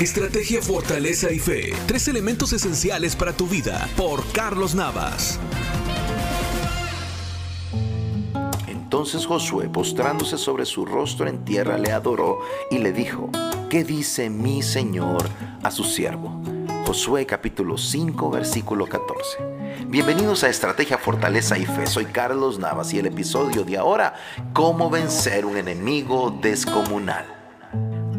Estrategia, fortaleza y fe. Tres elementos esenciales para tu vida. Por Carlos Navas. Entonces Josué, postrándose sobre su rostro en tierra, le adoró y le dijo, ¿qué dice mi Señor a su siervo? Josué capítulo 5 versículo 14. Bienvenidos a Estrategia, Fortaleza y Fe. Soy Carlos Navas y el episodio de ahora, ¿Cómo vencer un enemigo descomunal?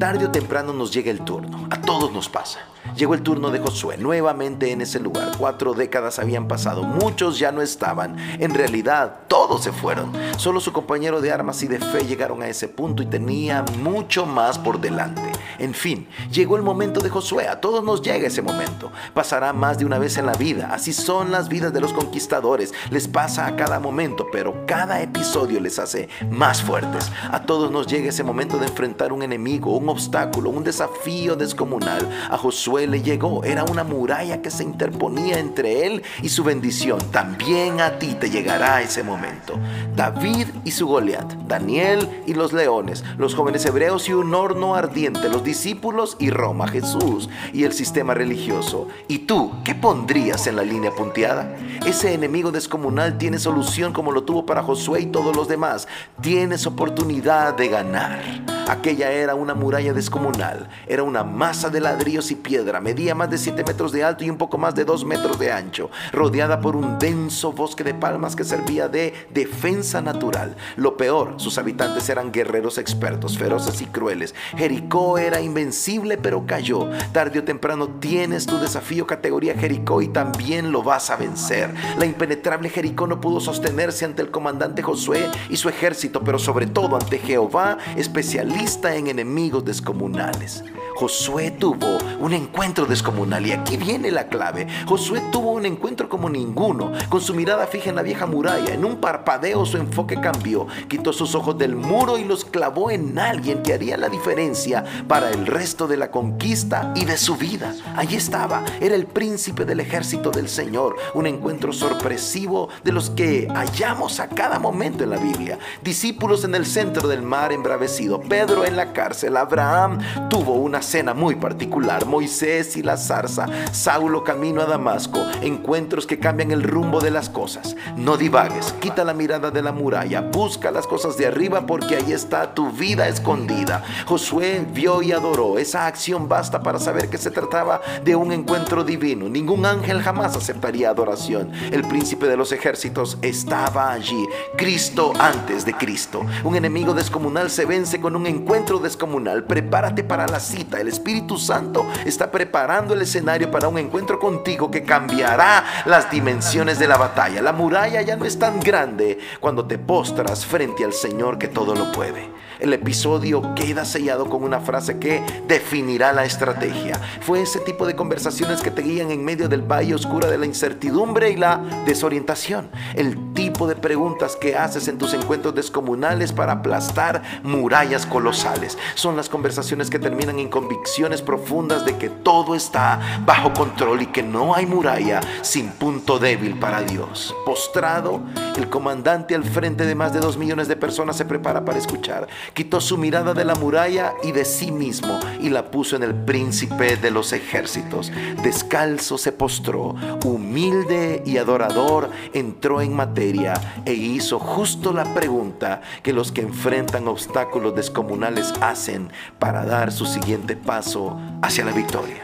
Tarde o temprano nos llega el turno, a todos nos pasa. Llegó el turno de Josué, nuevamente en ese lugar. Cuatro décadas habían pasado, muchos ya no estaban. En realidad, todos se fueron. Solo su compañero de armas y de fe llegaron a ese punto y tenía mucho más por delante. En fin, llegó el momento de Josué. A todos nos llega ese momento. Pasará más de una vez en la vida. Así son las vidas de los conquistadores. Les pasa a cada momento, pero cada episodio les hace más fuertes. A todos nos llega ese momento de enfrentar un enemigo, un obstáculo, un desafío descomunal. A Josué le llegó era una muralla que se interponía entre él y su bendición. También a ti te llegará ese momento. David y su Goliat, Daniel y los leones, los jóvenes hebreos y un horno ardiente, los discípulos y Roma, Jesús y el sistema religioso. ¿Y tú qué pondrías en la línea punteada? Ese enemigo descomunal tiene solución como lo tuvo para Josué y todos los demás. Tienes oportunidad de ganar. Aquella era una muralla descomunal, era una masa de ladrillos y piedra, medía más de 7 metros de alto y un poco más de 2 metros de ancho, rodeada por un denso bosque de palmas que servía de defensa natural. Lo peor, sus habitantes eran guerreros expertos, feroces y crueles. Jericó era invencible pero cayó. Tarde o temprano tienes tu desafío categoría Jericó y también lo vas a vencer. La impenetrable Jericó no pudo sostenerse ante el comandante Josué y su ejército, pero sobre todo ante Jehová, especialista en enemigos descomunales. Josué tuvo un encuentro descomunal y aquí viene la clave. Josué tuvo un encuentro como ninguno, con su mirada fija en la vieja muralla. En un parpadeo su enfoque cambió, quitó sus ojos del muro y los clavó en alguien que haría la diferencia para el resto de la conquista y de su vida. Allí estaba, era el príncipe del ejército del Señor, un encuentro sorpresivo de los que hallamos a cada momento en la Biblia. Discípulos en el centro del mar embravecido, Pedro en la cárcel, Abraham tuvo una escena muy particular, Moisés y la zarza, Saulo camino a Damasco, encuentros que cambian el rumbo de las cosas. No divagues, quita la mirada de la muralla, busca las cosas de arriba porque ahí está tu vida escondida. Josué vio y adoró, esa acción basta para saber que se trataba de un encuentro divino. Ningún ángel jamás aceptaría adoración. El príncipe de los ejércitos estaba allí, Cristo antes de Cristo. Un enemigo descomunal se vence con un encuentro descomunal. Prepárate para la cita el Espíritu Santo está preparando el escenario para un encuentro contigo que cambiará las dimensiones de la batalla. La muralla ya no es tan grande cuando te postras frente al Señor que todo lo puede. El episodio queda sellado con una frase que definirá la estrategia. Fue ese tipo de conversaciones que te guían en medio del valle oscuro de la incertidumbre y la desorientación. El tipo de preguntas que haces en tus encuentros descomunales para aplastar murallas colosales. Son las conversaciones que terminan en convicciones profundas de que todo está bajo control y que no hay muralla sin punto débil para Dios. Postrado, el comandante al frente de más de dos millones de personas se prepara para escuchar. Quitó su mirada de la muralla y de sí mismo y la puso en el príncipe de los ejércitos. Descalzo se postró, humilde y adorador entró en materia e hizo justo la pregunta que los que enfrentan obstáculos descomunales hacen para dar su siguiente paso hacia la victoria.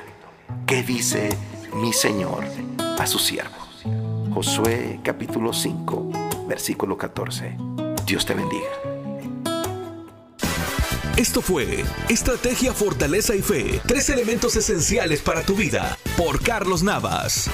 ¿Qué dice mi Señor a su siervo? Josué capítulo 5, versículo 14. Dios te bendiga. Esto fue Estrategia, Fortaleza y Fe, tres elementos esenciales para tu vida, por Carlos Navas.